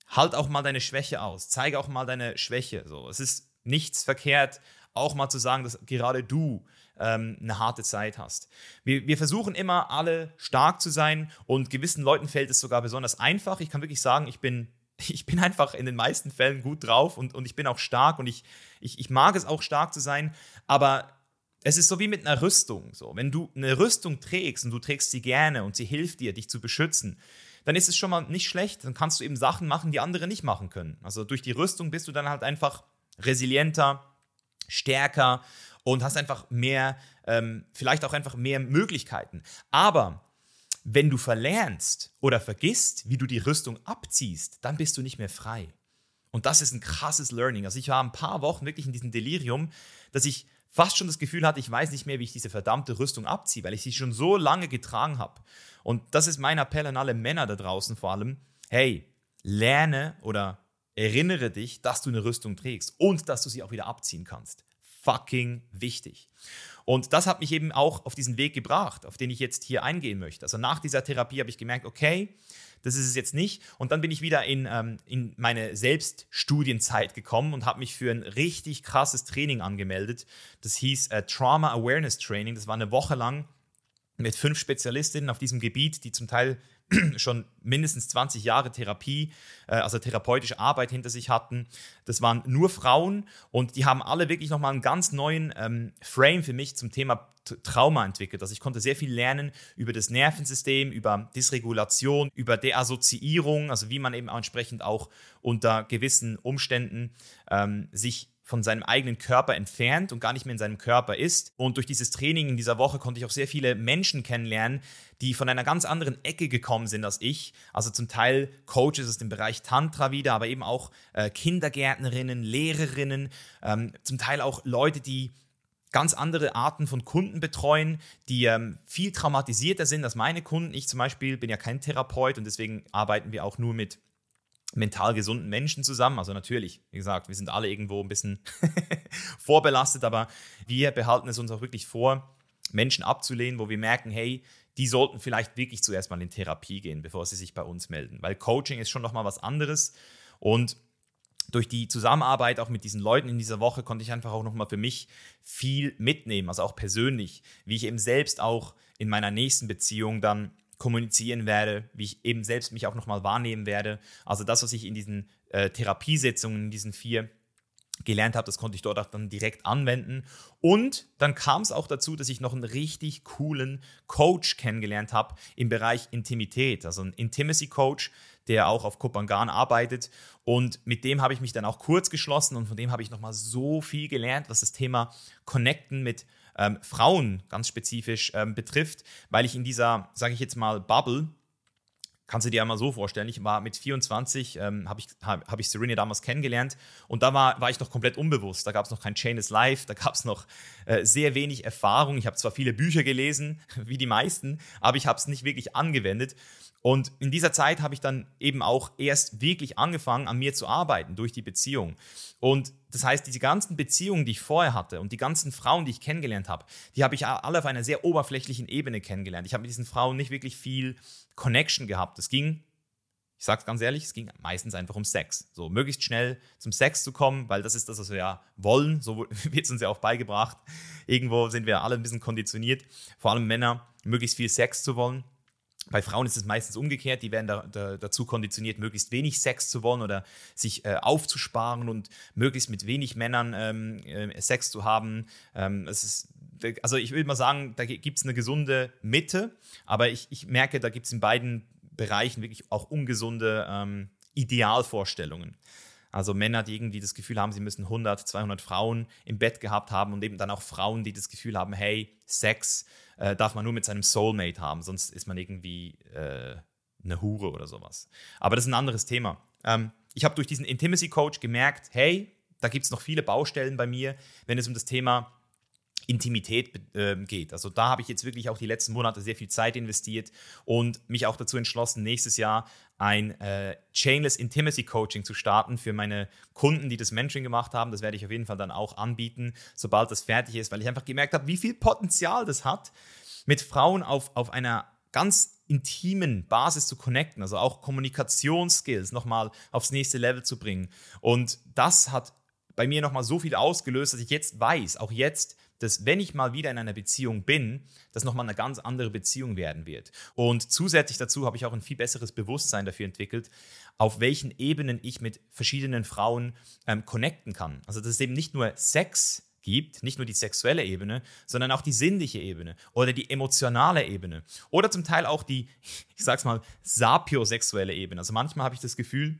halt auch mal deine Schwäche aus, zeige auch mal deine Schwäche. So, es ist nichts verkehrt, auch mal zu sagen, dass gerade du ähm, eine harte Zeit hast. Wir, wir versuchen immer alle stark zu sein und gewissen Leuten fällt es sogar besonders einfach. Ich kann wirklich sagen, ich bin ich bin einfach in den meisten Fällen gut drauf und, und ich bin auch stark und ich, ich, ich mag es auch stark zu sein, aber es ist so wie mit einer Rüstung. So. Wenn du eine Rüstung trägst und du trägst sie gerne und sie hilft dir, dich zu beschützen, dann ist es schon mal nicht schlecht. Dann kannst du eben Sachen machen, die andere nicht machen können. Also durch die Rüstung bist du dann halt einfach resilienter, stärker und hast einfach mehr, ähm, vielleicht auch einfach mehr Möglichkeiten. Aber wenn du verlernst oder vergisst, wie du die Rüstung abziehst, dann bist du nicht mehr frei. Und das ist ein krasses Learning. Also ich war ein paar Wochen wirklich in diesem Delirium, dass ich fast schon das Gefühl hatte, ich weiß nicht mehr, wie ich diese verdammte Rüstung abziehe, weil ich sie schon so lange getragen habe. Und das ist mein Appell an alle Männer da draußen vor allem. Hey, lerne oder erinnere dich, dass du eine Rüstung trägst und dass du sie auch wieder abziehen kannst. Fucking wichtig. Und das hat mich eben auch auf diesen Weg gebracht, auf den ich jetzt hier eingehen möchte. Also nach dieser Therapie habe ich gemerkt, okay, das ist es jetzt nicht. Und dann bin ich wieder in, ähm, in meine Selbststudienzeit gekommen und habe mich für ein richtig krasses Training angemeldet. Das hieß äh, Trauma Awareness Training. Das war eine Woche lang mit fünf Spezialistinnen auf diesem Gebiet, die zum Teil schon mindestens 20 Jahre Therapie, äh, also therapeutische Arbeit hinter sich hatten. Das waren nur Frauen und die haben alle wirklich nochmal einen ganz neuen ähm, Frame für mich zum Thema Trauma entwickelt. Also ich konnte sehr viel lernen über das Nervensystem, über Dysregulation, über Deassoziierung, also wie man eben entsprechend auch unter gewissen Umständen ähm, sich von seinem eigenen Körper entfernt und gar nicht mehr in seinem Körper ist. Und durch dieses Training in dieser Woche konnte ich auch sehr viele Menschen kennenlernen, die von einer ganz anderen Ecke gekommen sind als ich. Also zum Teil Coaches aus dem Bereich Tantra wieder, aber eben auch äh, Kindergärtnerinnen, Lehrerinnen, ähm, zum Teil auch Leute, die ganz andere Arten von Kunden betreuen, die ähm, viel traumatisierter sind als meine Kunden. Ich zum Beispiel bin ja kein Therapeut und deswegen arbeiten wir auch nur mit mental gesunden Menschen zusammen. Also natürlich, wie gesagt, wir sind alle irgendwo ein bisschen vorbelastet, aber wir behalten es uns auch wirklich vor, Menschen abzulehnen, wo wir merken, hey, die sollten vielleicht wirklich zuerst mal in Therapie gehen, bevor sie sich bei uns melden. Weil Coaching ist schon nochmal was anderes. Und durch die Zusammenarbeit auch mit diesen Leuten in dieser Woche konnte ich einfach auch nochmal für mich viel mitnehmen, also auch persönlich, wie ich eben selbst auch in meiner nächsten Beziehung dann kommunizieren werde, wie ich eben selbst mich auch nochmal wahrnehmen werde. Also das, was ich in diesen äh, Therapiesitzungen, in diesen vier gelernt habe, das konnte ich dort auch dann direkt anwenden. Und dann kam es auch dazu, dass ich noch einen richtig coolen Coach kennengelernt habe im Bereich Intimität, also ein Intimacy Coach, der auch auf Kopangan arbeitet. Und mit dem habe ich mich dann auch kurz geschlossen und von dem habe ich nochmal so viel gelernt, was das Thema Connecten mit ähm, Frauen ganz spezifisch ähm, betrifft, weil ich in dieser, sage ich jetzt mal, Bubble kannst du dir einmal so vorstellen, ich war mit 24, ähm, habe ich, hab, hab ich Serena damals kennengelernt und da war, war ich noch komplett unbewusst. Da gab es noch kein Chain is Life, da gab es noch äh, sehr wenig Erfahrung. Ich habe zwar viele Bücher gelesen, wie die meisten, aber ich habe es nicht wirklich angewendet. Und in dieser Zeit habe ich dann eben auch erst wirklich angefangen, an mir zu arbeiten durch die Beziehung. Und das heißt, diese ganzen Beziehungen, die ich vorher hatte und die ganzen Frauen, die ich kennengelernt habe, die habe ich alle auf einer sehr oberflächlichen Ebene kennengelernt. Ich habe mit diesen Frauen nicht wirklich viel Connection gehabt. Es ging, ich sage es ganz ehrlich, es ging meistens einfach um Sex. So möglichst schnell zum Sex zu kommen, weil das ist das, was wir ja wollen. So wird es uns ja auch beigebracht. Irgendwo sind wir alle ein bisschen konditioniert, vor allem Männer, möglichst viel Sex zu wollen. Bei Frauen ist es meistens umgekehrt, die werden da, da, dazu konditioniert, möglichst wenig Sex zu wollen oder sich äh, aufzusparen und möglichst mit wenig Männern ähm, äh, Sex zu haben. Ähm, es ist, also ich würde mal sagen, da gibt es eine gesunde Mitte, aber ich, ich merke, da gibt es in beiden Bereichen wirklich auch ungesunde ähm, Idealvorstellungen. Also Männer, die irgendwie das Gefühl haben, sie müssen 100, 200 Frauen im Bett gehabt haben und eben dann auch Frauen, die das Gefühl haben, hey, Sex äh, darf man nur mit seinem Soulmate haben, sonst ist man irgendwie äh, eine Hure oder sowas. Aber das ist ein anderes Thema. Ähm, ich habe durch diesen Intimacy Coach gemerkt, hey, da gibt es noch viele Baustellen bei mir, wenn es um das Thema Intimität äh, geht. Also da habe ich jetzt wirklich auch die letzten Monate sehr viel Zeit investiert und mich auch dazu entschlossen, nächstes Jahr ein äh, Chainless Intimacy Coaching zu starten für meine Kunden, die das Mentoring gemacht haben. Das werde ich auf jeden Fall dann auch anbieten, sobald das fertig ist, weil ich einfach gemerkt habe, wie viel Potenzial das hat, mit Frauen auf, auf einer ganz intimen Basis zu connecten, also auch Kommunikationsskills nochmal aufs nächste Level zu bringen. Und das hat bei mir nochmal so viel ausgelöst, dass ich jetzt weiß, auch jetzt, dass wenn ich mal wieder in einer Beziehung bin, das nochmal eine ganz andere Beziehung werden wird. Und zusätzlich dazu habe ich auch ein viel besseres Bewusstsein dafür entwickelt, auf welchen Ebenen ich mit verschiedenen Frauen ähm, connecten kann. Also dass es eben nicht nur Sex gibt, nicht nur die sexuelle Ebene, sondern auch die sinnliche Ebene oder die emotionale Ebene oder zum Teil auch die, ich sag's mal, sapiosexuelle Ebene. Also manchmal habe ich das Gefühl,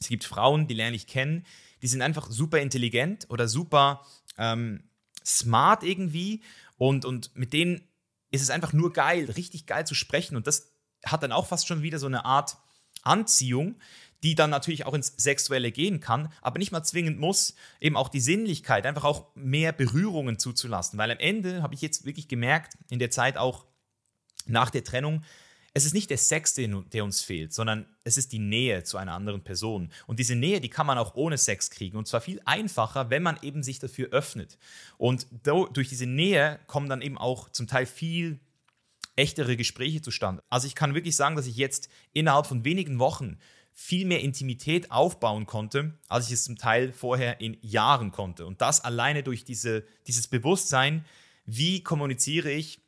es gibt Frauen, die lerne ich kennen, die sind einfach super intelligent oder super ähm, smart irgendwie und, und mit denen ist es einfach nur geil, richtig geil zu sprechen und das hat dann auch fast schon wieder so eine Art Anziehung, die dann natürlich auch ins Sexuelle gehen kann, aber nicht mal zwingend muss, eben auch die Sinnlichkeit, einfach auch mehr Berührungen zuzulassen. Weil am Ende habe ich jetzt wirklich gemerkt, in der Zeit auch nach der Trennung, es ist nicht der Sex, der uns fehlt, sondern es ist die Nähe zu einer anderen Person. Und diese Nähe, die kann man auch ohne Sex kriegen. Und zwar viel einfacher, wenn man eben sich dafür öffnet. Und durch diese Nähe kommen dann eben auch zum Teil viel echtere Gespräche zustande. Also ich kann wirklich sagen, dass ich jetzt innerhalb von wenigen Wochen viel mehr Intimität aufbauen konnte, als ich es zum Teil vorher in Jahren konnte. Und das alleine durch diese, dieses Bewusstsein, wie kommuniziere ich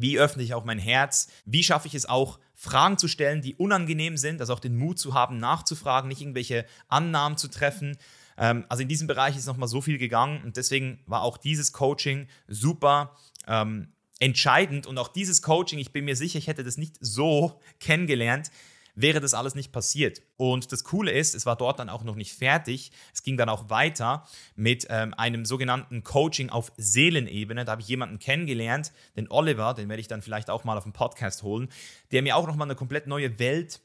wie öffne ich auch mein Herz? Wie schaffe ich es auch, Fragen zu stellen, die unangenehm sind, also auch den Mut zu haben, nachzufragen, nicht irgendwelche Annahmen zu treffen. Ähm, also in diesem Bereich ist nochmal so viel gegangen und deswegen war auch dieses Coaching super ähm, entscheidend und auch dieses Coaching, ich bin mir sicher, ich hätte das nicht so kennengelernt, wäre das alles nicht passiert. Und das Coole ist, es war dort dann auch noch nicht fertig. Es ging dann auch weiter mit ähm, einem sogenannten Coaching auf Seelenebene. Da habe ich jemanden kennengelernt, den Oliver, den werde ich dann vielleicht auch mal auf dem Podcast holen, der mir auch nochmal eine komplett neue Welt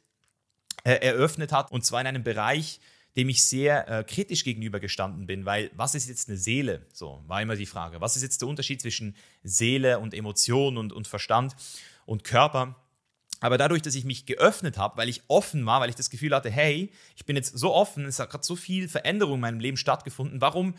äh, eröffnet hat. Und zwar in einem Bereich, dem ich sehr äh, kritisch gegenübergestanden bin, weil was ist jetzt eine Seele? So war immer die Frage. Was ist jetzt der Unterschied zwischen Seele und Emotion und, und Verstand und Körper? Aber dadurch, dass ich mich geöffnet habe, weil ich offen war, weil ich das Gefühl hatte, hey, ich bin jetzt so offen, es hat gerade so viel Veränderung in meinem Leben stattgefunden, warum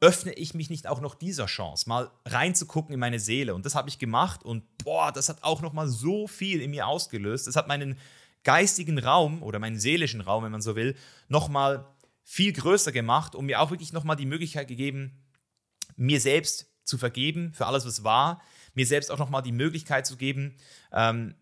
öffne ich mich nicht auch noch dieser Chance, mal reinzugucken in meine Seele? Und das habe ich gemacht und boah, das hat auch noch mal so viel in mir ausgelöst. Das hat meinen geistigen Raum oder meinen seelischen Raum, wenn man so will, noch mal viel größer gemacht und mir auch wirklich noch mal die Möglichkeit gegeben, mir selbst zu vergeben für alles, was war, mir selbst auch noch mal die Möglichkeit zu geben, ähm,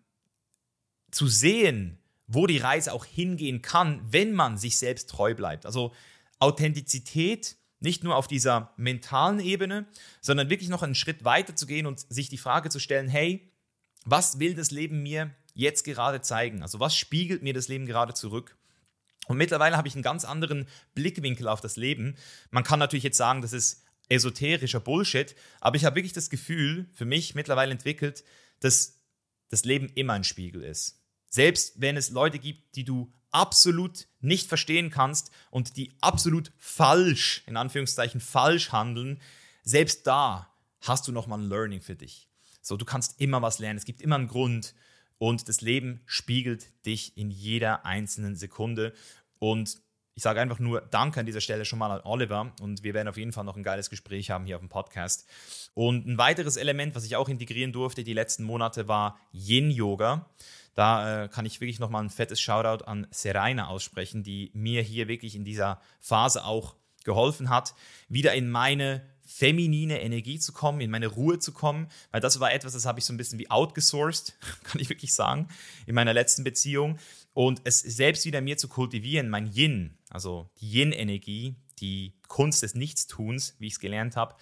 zu sehen, wo die Reise auch hingehen kann, wenn man sich selbst treu bleibt. Also Authentizität nicht nur auf dieser mentalen Ebene, sondern wirklich noch einen Schritt weiter zu gehen und sich die Frage zu stellen, hey, was will das Leben mir jetzt gerade zeigen? Also was spiegelt mir das Leben gerade zurück? Und mittlerweile habe ich einen ganz anderen Blickwinkel auf das Leben. Man kann natürlich jetzt sagen, das ist esoterischer Bullshit, aber ich habe wirklich das Gefühl, für mich mittlerweile entwickelt, dass das Leben immer ein Spiegel ist. Selbst wenn es Leute gibt, die du absolut nicht verstehen kannst und die absolut falsch, in Anführungszeichen falsch handeln, selbst da hast du nochmal ein Learning für dich. So, du kannst immer was lernen. Es gibt immer einen Grund und das Leben spiegelt dich in jeder einzelnen Sekunde. Und ich sage einfach nur Danke an dieser Stelle schon mal an Oliver und wir werden auf jeden Fall noch ein geiles Gespräch haben hier auf dem Podcast. Und ein weiteres Element, was ich auch integrieren durfte die letzten Monate, war Yin-Yoga. Da äh, kann ich wirklich nochmal ein fettes Shoutout an Serena aussprechen, die mir hier wirklich in dieser Phase auch geholfen hat, wieder in meine feminine Energie zu kommen, in meine Ruhe zu kommen, weil das war etwas, das habe ich so ein bisschen wie outgesourced, kann ich wirklich sagen, in meiner letzten Beziehung. Und es selbst wieder mir zu kultivieren, mein Yin, also die Yin-Energie, die Kunst des Nichtstuns, wie ich es gelernt habe,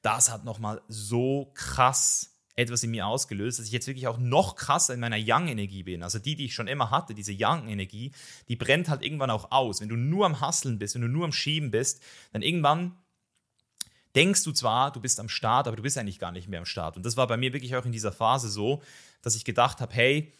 das hat nochmal so krass etwas in mir ausgelöst, dass ich jetzt wirklich auch noch krasser in meiner Young-Energie bin. Also die, die ich schon immer hatte, diese Young-Energie, die brennt halt irgendwann auch aus. Wenn du nur am Hasseln bist, wenn du nur am Schieben bist, dann irgendwann denkst du zwar, du bist am Start, aber du bist eigentlich gar nicht mehr am Start. Und das war bei mir wirklich auch in dieser Phase so, dass ich gedacht habe, hey,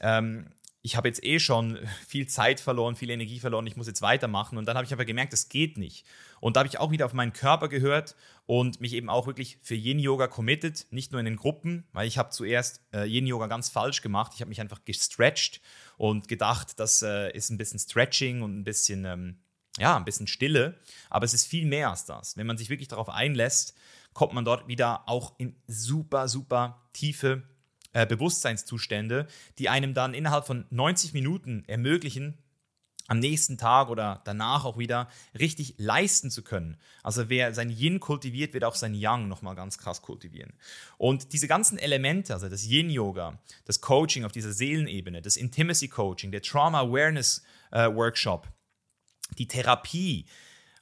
ähm, ich habe jetzt eh schon viel Zeit verloren, viel Energie verloren, ich muss jetzt weitermachen. Und dann habe ich aber gemerkt, das geht nicht. Und da habe ich auch wieder auf meinen Körper gehört und mich eben auch wirklich für Yin-Yoga committed, nicht nur in den Gruppen, weil ich habe zuerst äh, Yin-Yoga ganz falsch gemacht. Ich habe mich einfach gestretched und gedacht, das äh, ist ein bisschen Stretching und ein bisschen, ähm, ja, ein bisschen Stille. Aber es ist viel mehr als das. Wenn man sich wirklich darauf einlässt, kommt man dort wieder auch in super, super tiefe äh, Bewusstseinszustände, die einem dann innerhalb von 90 Minuten ermöglichen, am nächsten Tag oder danach auch wieder richtig leisten zu können. Also wer sein Yin kultiviert, wird auch sein Yang nochmal ganz krass kultivieren. Und diese ganzen Elemente, also das Yin-Yoga, das Coaching auf dieser Seelenebene, das Intimacy-Coaching, der Trauma-Awareness-Workshop, äh, die Therapie,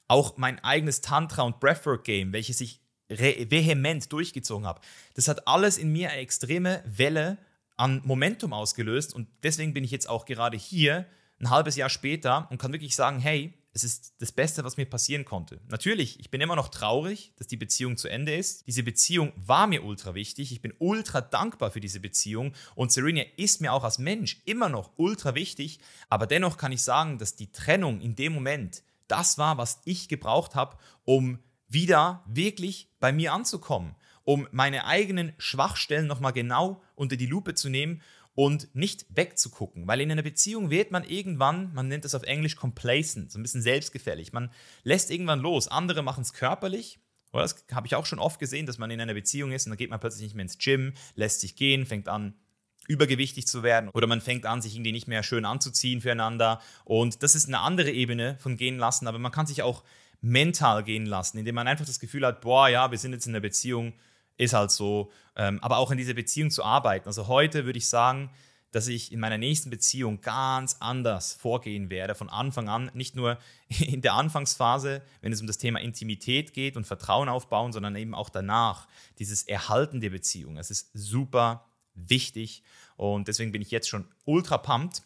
auch mein eigenes Tantra- und Breathwork-Game, welches ich vehement durchgezogen habe. Das hat alles in mir eine extreme Welle an Momentum ausgelöst und deswegen bin ich jetzt auch gerade hier, ein halbes Jahr später und kann wirklich sagen, hey, es ist das Beste, was mir passieren konnte. Natürlich, ich bin immer noch traurig, dass die Beziehung zu Ende ist. Diese Beziehung war mir ultra wichtig. Ich bin ultra dankbar für diese Beziehung und Serena ist mir auch als Mensch immer noch ultra wichtig. Aber dennoch kann ich sagen, dass die Trennung in dem Moment das war, was ich gebraucht habe, um wieder wirklich bei mir anzukommen, um meine eigenen Schwachstellen nochmal genau unter die Lupe zu nehmen und nicht wegzugucken. Weil in einer Beziehung wird man irgendwann, man nennt das auf Englisch complacent, so ein bisschen selbstgefällig. Man lässt irgendwann los. Andere machen es körperlich. Oder das habe ich auch schon oft gesehen, dass man in einer Beziehung ist und dann geht man plötzlich nicht mehr ins Gym, lässt sich gehen, fängt an, übergewichtig zu werden oder man fängt an, sich irgendwie nicht mehr schön anzuziehen füreinander. Und das ist eine andere Ebene von gehen lassen, aber man kann sich auch mental gehen lassen, indem man einfach das Gefühl hat, boah, ja, wir sind jetzt in einer Beziehung, ist halt so. Ähm, aber auch in dieser Beziehung zu arbeiten. Also heute würde ich sagen, dass ich in meiner nächsten Beziehung ganz anders vorgehen werde, von Anfang an, nicht nur in der Anfangsphase, wenn es um das Thema Intimität geht und Vertrauen aufbauen, sondern eben auch danach, dieses Erhalten der Beziehung. Es ist super wichtig und deswegen bin ich jetzt schon ultra pumped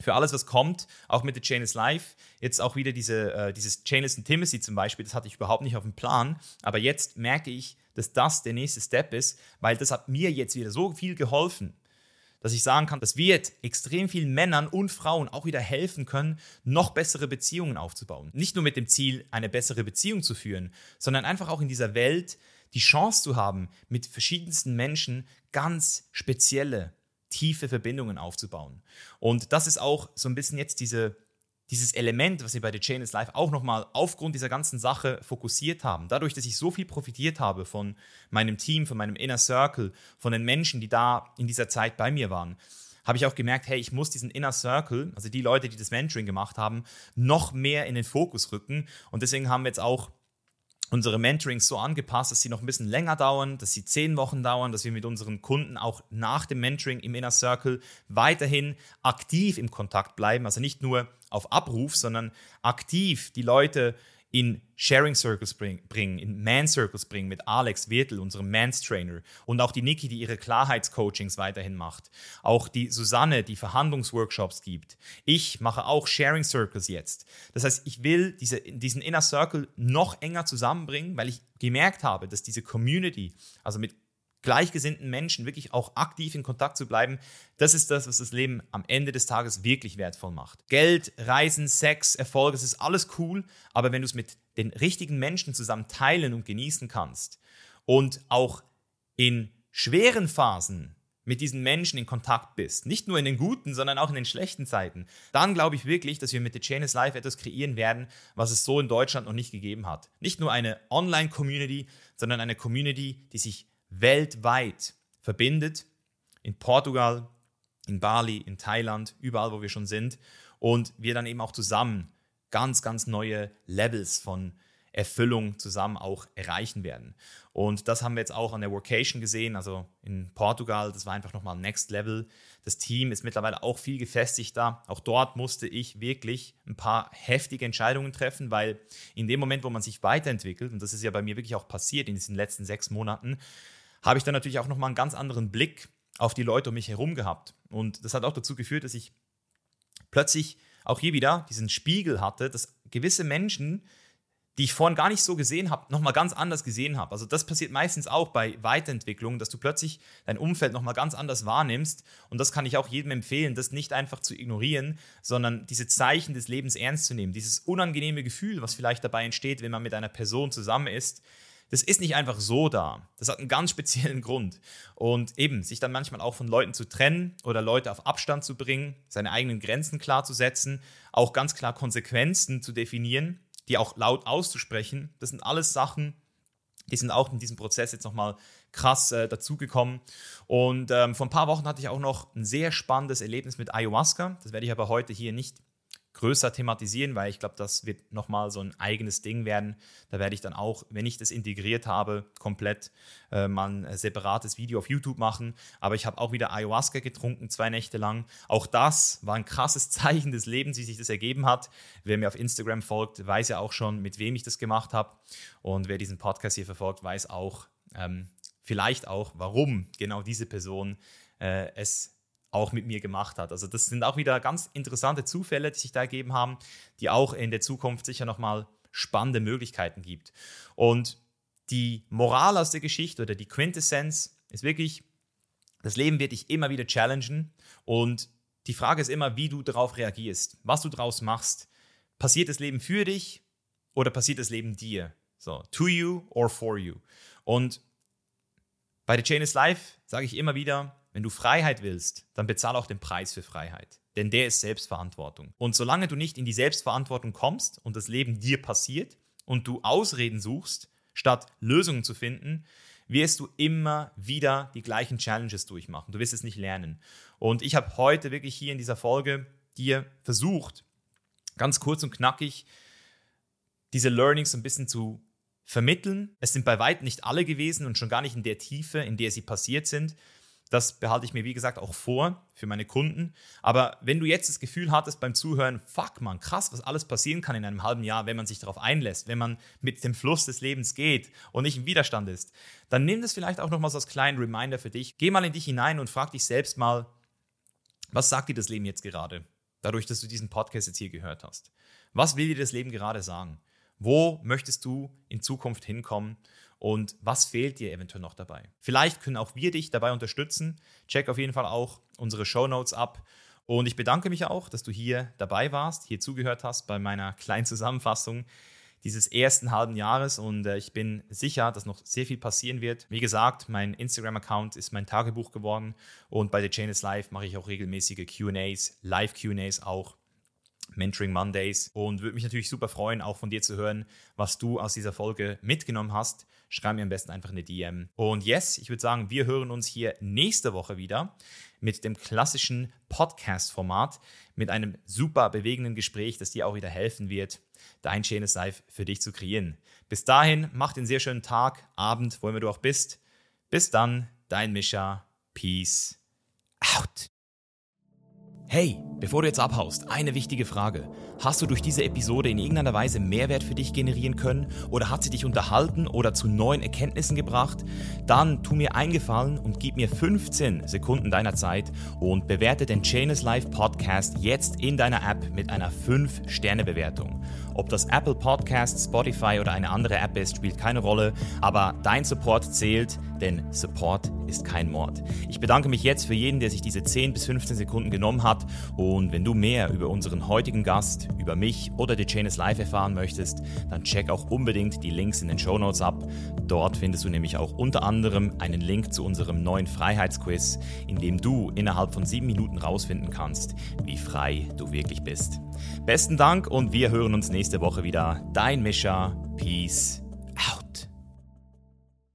für alles, was kommt, auch mit der Chainless Life. Jetzt auch wieder diese, äh, dieses Chainless Intimacy zum Beispiel, das hatte ich überhaupt nicht auf dem Plan. Aber jetzt merke ich, dass das der nächste Step ist, weil das hat mir jetzt wieder so viel geholfen, dass ich sagen kann, das wird extrem vielen Männern und Frauen auch wieder helfen können, noch bessere Beziehungen aufzubauen. Nicht nur mit dem Ziel, eine bessere Beziehung zu führen, sondern einfach auch in dieser Welt die Chance zu haben, mit verschiedensten Menschen ganz spezielle tiefe Verbindungen aufzubauen. Und das ist auch so ein bisschen jetzt diese, dieses Element, was wir bei The Chain is Life auch nochmal aufgrund dieser ganzen Sache fokussiert haben. Dadurch, dass ich so viel profitiert habe von meinem Team, von meinem Inner Circle, von den Menschen, die da in dieser Zeit bei mir waren, habe ich auch gemerkt, hey, ich muss diesen Inner Circle, also die Leute, die das Mentoring gemacht haben, noch mehr in den Fokus rücken. Und deswegen haben wir jetzt auch unsere Mentorings so angepasst, dass sie noch ein bisschen länger dauern, dass sie zehn Wochen dauern, dass wir mit unseren Kunden auch nach dem Mentoring im Inner Circle weiterhin aktiv im Kontakt bleiben. Also nicht nur auf Abruf, sondern aktiv die Leute in Sharing Circles bringen, in Man Circles bringen mit Alex Wirtel, unserem Mans Trainer und auch die Niki, die ihre Klarheitscoachings weiterhin macht. Auch die Susanne, die Verhandlungsworkshops gibt. Ich mache auch Sharing Circles jetzt. Das heißt, ich will diese, diesen Inner Circle noch enger zusammenbringen, weil ich gemerkt habe, dass diese Community, also mit gleichgesinnten Menschen wirklich auch aktiv in Kontakt zu bleiben, das ist das, was das Leben am Ende des Tages wirklich wertvoll macht. Geld, Reisen, Sex, Erfolg, das ist alles cool, aber wenn du es mit den richtigen Menschen zusammen teilen und genießen kannst und auch in schweren Phasen mit diesen Menschen in Kontakt bist, nicht nur in den guten, sondern auch in den schlechten Zeiten, dann glaube ich wirklich, dass wir mit The Chain is Life etwas kreieren werden, was es so in Deutschland noch nicht gegeben hat. Nicht nur eine Online-Community, sondern eine Community, die sich weltweit verbindet, in Portugal, in Bali, in Thailand, überall, wo wir schon sind, und wir dann eben auch zusammen ganz, ganz neue Levels von Erfüllung zusammen auch erreichen werden. Und das haben wir jetzt auch an der Workation gesehen, also in Portugal, das war einfach nochmal Next Level. Das Team ist mittlerweile auch viel gefestigter. Auch dort musste ich wirklich ein paar heftige Entscheidungen treffen, weil in dem Moment, wo man sich weiterentwickelt, und das ist ja bei mir wirklich auch passiert in diesen letzten sechs Monaten, habe ich dann natürlich auch nochmal einen ganz anderen Blick auf die Leute um mich herum gehabt. Und das hat auch dazu geführt, dass ich plötzlich auch hier wieder diesen Spiegel hatte, dass gewisse Menschen die ich vorhin gar nicht so gesehen habe, nochmal ganz anders gesehen habe. Also das passiert meistens auch bei Weiterentwicklung, dass du plötzlich dein Umfeld nochmal ganz anders wahrnimmst. Und das kann ich auch jedem empfehlen, das nicht einfach zu ignorieren, sondern diese Zeichen des Lebens ernst zu nehmen. Dieses unangenehme Gefühl, was vielleicht dabei entsteht, wenn man mit einer Person zusammen ist, das ist nicht einfach so da. Das hat einen ganz speziellen Grund. Und eben, sich dann manchmal auch von Leuten zu trennen oder Leute auf Abstand zu bringen, seine eigenen Grenzen klar zu setzen, auch ganz klar Konsequenzen zu definieren die auch laut auszusprechen. Das sind alles Sachen, die sind auch in diesem Prozess jetzt nochmal krass äh, dazugekommen. Und ähm, vor ein paar Wochen hatte ich auch noch ein sehr spannendes Erlebnis mit Ayahuasca. Das werde ich aber heute hier nicht größer thematisieren, weil ich glaube, das wird nochmal so ein eigenes Ding werden. Da werde ich dann auch, wenn ich das integriert habe, komplett äh, mal ein separates Video auf YouTube machen. Aber ich habe auch wieder Ayahuasca getrunken, zwei Nächte lang. Auch das war ein krasses Zeichen des Lebens, wie sich das ergeben hat. Wer mir auf Instagram folgt, weiß ja auch schon, mit wem ich das gemacht habe. Und wer diesen Podcast hier verfolgt, weiß auch, ähm, vielleicht auch, warum genau diese Person äh, es auch mit mir gemacht hat. Also das sind auch wieder ganz interessante Zufälle, die sich da ergeben haben, die auch in der Zukunft sicher nochmal spannende Möglichkeiten gibt. Und die Moral aus der Geschichte oder die Quintessenz ist wirklich, das Leben wird dich immer wieder challengen und die Frage ist immer, wie du darauf reagierst, was du daraus machst. Passiert das Leben für dich oder passiert das Leben dir? So, to you or for you. Und bei The Chain is Life sage ich immer wieder, wenn du Freiheit willst, dann bezahl auch den Preis für Freiheit. Denn der ist Selbstverantwortung. Und solange du nicht in die Selbstverantwortung kommst und das Leben dir passiert und du Ausreden suchst, statt Lösungen zu finden, wirst du immer wieder die gleichen Challenges durchmachen. Du wirst es nicht lernen. Und ich habe heute wirklich hier in dieser Folge dir versucht, ganz kurz und knackig diese Learnings ein bisschen zu vermitteln. Es sind bei weitem nicht alle gewesen und schon gar nicht in der Tiefe, in der sie passiert sind. Das behalte ich mir, wie gesagt, auch vor für meine Kunden. Aber wenn du jetzt das Gefühl hattest beim Zuhören, fuck man, krass, was alles passieren kann in einem halben Jahr, wenn man sich darauf einlässt, wenn man mit dem Fluss des Lebens geht und nicht im Widerstand ist, dann nimm das vielleicht auch nochmal so als kleinen Reminder für dich. Geh mal in dich hinein und frag dich selbst mal, was sagt dir das Leben jetzt gerade? Dadurch, dass du diesen Podcast jetzt hier gehört hast. Was will dir das Leben gerade sagen? Wo möchtest du in Zukunft hinkommen? Und was fehlt dir eventuell noch dabei. Vielleicht können auch wir dich dabei unterstützen. Check auf jeden Fall auch unsere Show Notes ab. Und ich bedanke mich auch, dass du hier dabei warst, hier zugehört hast bei meiner kleinen Zusammenfassung dieses ersten halben Jahres und äh, ich bin sicher, dass noch sehr viel passieren wird. Wie gesagt, mein Instagram-Account ist mein Tagebuch geworden und bei The Chain is Live mache ich auch regelmäßige QAs, Live-QAs auch. Mentoring Mondays und würde mich natürlich super freuen, auch von dir zu hören, was du aus dieser Folge mitgenommen hast schreib mir am besten einfach eine DM. Und yes, ich würde sagen, wir hören uns hier nächste Woche wieder mit dem klassischen Podcast-Format, mit einem super bewegenden Gespräch, das dir auch wieder helfen wird, dein schönes Life für dich zu kreieren. Bis dahin, mach den sehr schönen Tag, Abend, wo immer du auch bist. Bis dann, dein Mischa. Peace out. Hey! Bevor du jetzt abhaust, eine wichtige Frage. Hast du durch diese Episode in irgendeiner Weise Mehrwert für dich generieren können oder hat sie dich unterhalten oder zu neuen Erkenntnissen gebracht? Dann tu mir einen Gefallen und gib mir 15 Sekunden deiner Zeit und bewerte den Chainless Life Podcast jetzt in deiner App mit einer 5-Sterne-Bewertung. Ob das Apple Podcast, Spotify oder eine andere App ist, spielt keine Rolle, aber dein Support zählt, denn Support ist kein Mord. Ich bedanke mich jetzt für jeden, der sich diese 10 bis 15 Sekunden genommen hat und wenn du mehr über unseren heutigen Gast, über mich oder die Chain is Live erfahren möchtest, dann check auch unbedingt die Links in den Show Notes ab. Dort findest du nämlich auch unter anderem einen Link zu unserem neuen Freiheitsquiz, in dem du innerhalb von sieben Minuten rausfinden kannst, wie frei du wirklich bist. Besten Dank und wir hören uns nächste Woche wieder. Dein Mischa. Peace out.